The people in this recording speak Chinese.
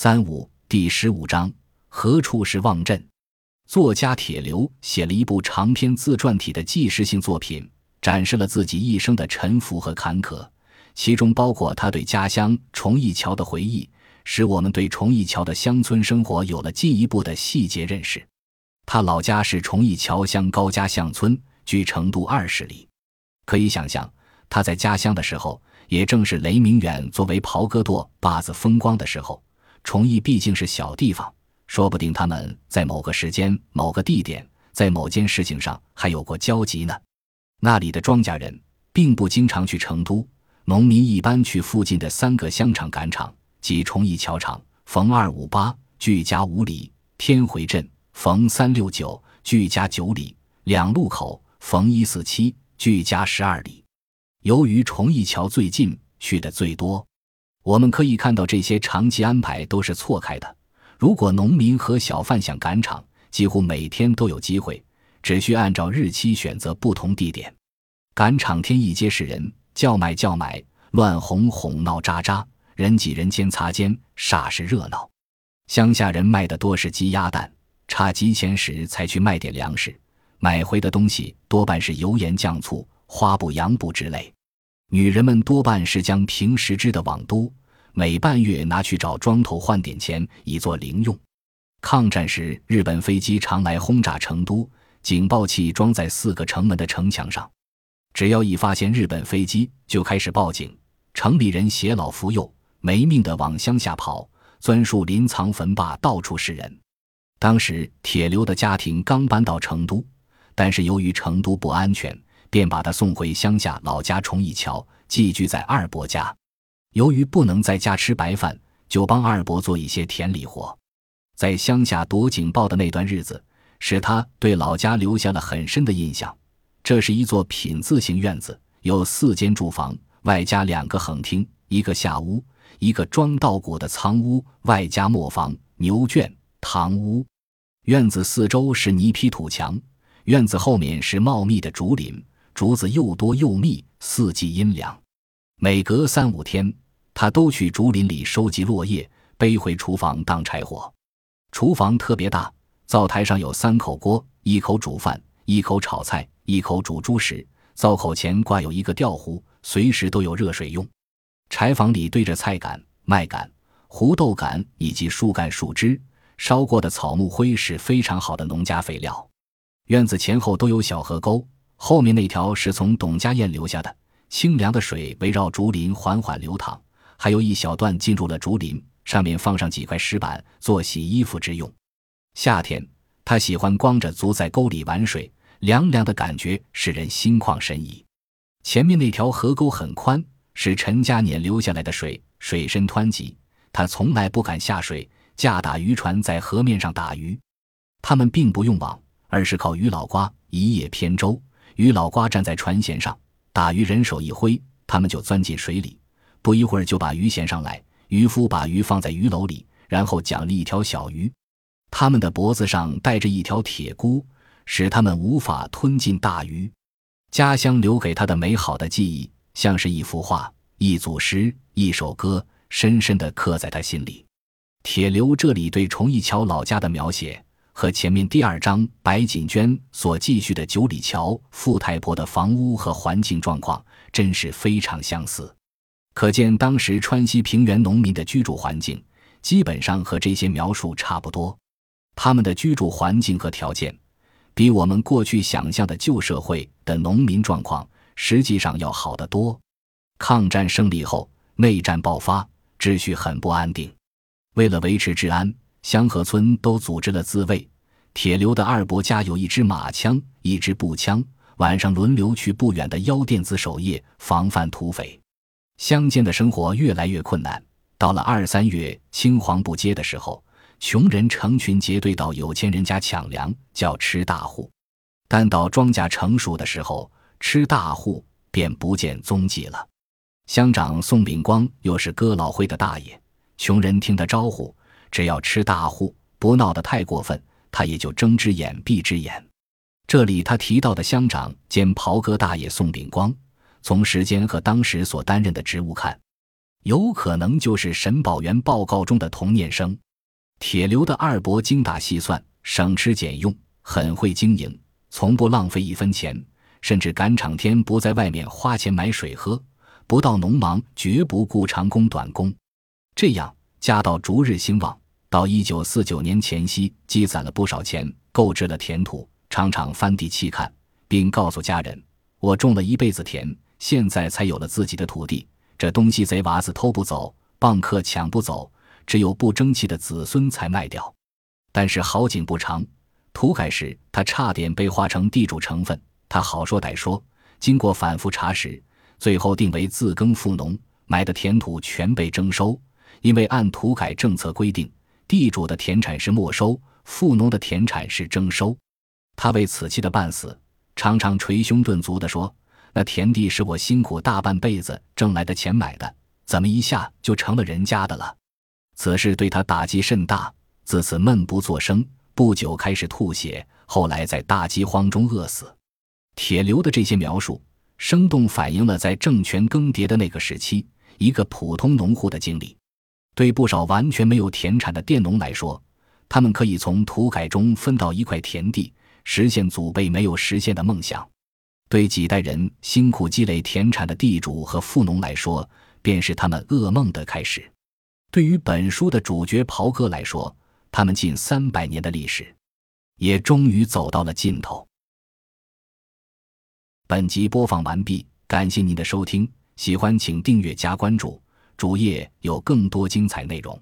三五第十五章何处是望镇？作家铁流写了一部长篇自传体的纪实性作品，展示了自己一生的沉浮和坎坷，其中包括他对家乡崇义桥的回忆，使我们对崇义桥的乡村生活有了进一步的细节认识。他老家是崇义桥乡高家巷村，距成都二十里。可以想象，他在家乡的时候，也正是雷明远作为袍哥舵把子风光的时候。崇义毕竟是小地方，说不定他们在某个时间、某个地点，在某件事情上还有过交集呢。那里的庄稼人并不经常去成都，农民一般去附近的三个乡场赶场，即崇义桥场、逢二五八距家五里，天回镇逢三六九距家九里，两路口逢一四七距家十二里。由于崇义桥最近，去的最多。我们可以看到，这些长期安排都是错开的。如果农民和小贩想赶场，几乎每天都有机会，只需按照日期选择不同地点。赶场天一街是人，叫卖叫买，乱哄哄闹喳喳，人挤人间擦肩，煞是热闹。乡下人卖的多是鸡鸭蛋，差鸡钱时才去卖点粮食，买回的东西多半是油盐酱醋、花布洋布之类。女人们多半是将平时织的网兜。每半月拿去找庄头换点钱，以作零用。抗战时，日本飞机常来轰炸成都，警报器装在四个城门的城墙上，只要一发现日本飞机，就开始报警。城里人携老扶幼，没命的往乡下跑，钻树林、藏坟坝，到处是人。当时铁流的家庭刚搬到成都，但是由于成都不安全，便把他送回乡下老家崇义桥，寄居在二伯家。由于不能在家吃白饭，就帮二伯做一些田里活。在乡下躲警报的那段日子，使他对老家留下了很深的印象。这是一座品字形院子，有四间住房，外加两个横厅，一个下屋，一个装稻谷的仓屋，外加磨坊、牛圈、堂屋。院子四周是泥坯土墙，院子后面是茂密的竹林，竹子又多又密，四季阴凉。每隔三五天，他都去竹林里收集落叶，背回厨房当柴火。厨房特别大，灶台上有三口锅，一口煮饭，一口炒菜，一口煮猪食。灶口前挂有一个吊壶，随时都有热水用。柴房里堆着菜杆、麦秆、胡豆杆以及树干、树枝，烧过的草木灰是非常好的农家肥料。院子前后都有小河沟，后面那条是从董家堰留下的。清凉的水围绕竹林缓缓流淌，还有一小段进入了竹林，上面放上几块石板做洗衣服之用。夏天，他喜欢光着足在沟里玩水，凉凉的感觉使人心旷神怡。前面那条河沟很宽，是陈家碾流下来的水，水深湍急，他从来不敢下水，架打渔船在河面上打鱼。他们并不用网，而是靠鱼老瓜一叶扁舟，鱼老瓜站在船舷上。打鱼人手一挥，他们就钻进水里，不一会儿就把鱼衔上来。渔夫把鱼放在鱼篓里，然后奖励一条小鱼。他们的脖子上带着一条铁箍，使他们无法吞进大鱼。家乡留给他的美好的记忆，像是一幅画、一组诗、一首歌，深深地刻在他心里。铁流这里对崇义桥老家的描写。和前面第二章白锦娟所记叙的九里桥富太婆的房屋和环境状况，真是非常相似。可见当时川西平原农民的居住环境，基本上和这些描述差不多。他们的居住环境和条件，比我们过去想象的旧社会的农民状况，实际上要好得多。抗战胜利后，内战爆发，秩序很不安定。为了维持治安。乡河村都组织了自卫。铁流的二伯家有一支马枪，一支步枪，晚上轮流去不远的腰店子守夜，防范土匪。乡间的生活越来越困难。到了二三月青黄不接的时候，穷人成群结队到有钱人家抢粮，叫吃大户。但到庄稼成熟的时候，吃大户便不见踪迹了。乡长宋炳光又是哥老会的大爷，穷人听他招呼。只要吃大户不闹得太过分，他也就睁只眼闭只眼。这里他提到的乡长兼袍哥大爷宋秉光，从时间和当时所担任的职务看，有可能就是沈宝元报告中的童念生。铁流的二伯精打细算，省吃俭用，很会经营，从不浪费一分钱，甚至赶场天不在外面花钱买水喝，不到农忙绝不顾长工短工。这样家道逐日兴旺，到一九四九年前夕，积攒了不少钱，购置了田土，常常翻地气看，并告诉家人：“我种了一辈子田，现在才有了自己的土地。这东西贼娃子偷不走，蚌客抢不走。”只有不争气的子孙才卖掉，但是好景不长，土改时他差点被划成地主成分。他好说歹说，经过反复查实，最后定为自耕富农，买的田土全被征收。因为按土改政策规定，地主的田产是没收，富农的田产是征收。他为此气得半死，常常捶胸顿足地说：“那田地是我辛苦大半辈子挣来的钱买的，怎么一下就成了人家的了？”此事对他打击甚大，自此闷不作声，不久开始吐血，后来在大饥荒中饿死。铁流的这些描述，生动反映了在政权更迭的那个时期，一个普通农户的经历。对不少完全没有田产的佃农来说，他们可以从土改中分到一块田地，实现祖辈没有实现的梦想；对几代人辛苦积累田产的地主和富农来说，便是他们噩梦的开始。对于本书的主角袍哥来说，他们近三百年的历史，也终于走到了尽头。本集播放完毕，感谢您的收听，喜欢请订阅加关注，主页有更多精彩内容。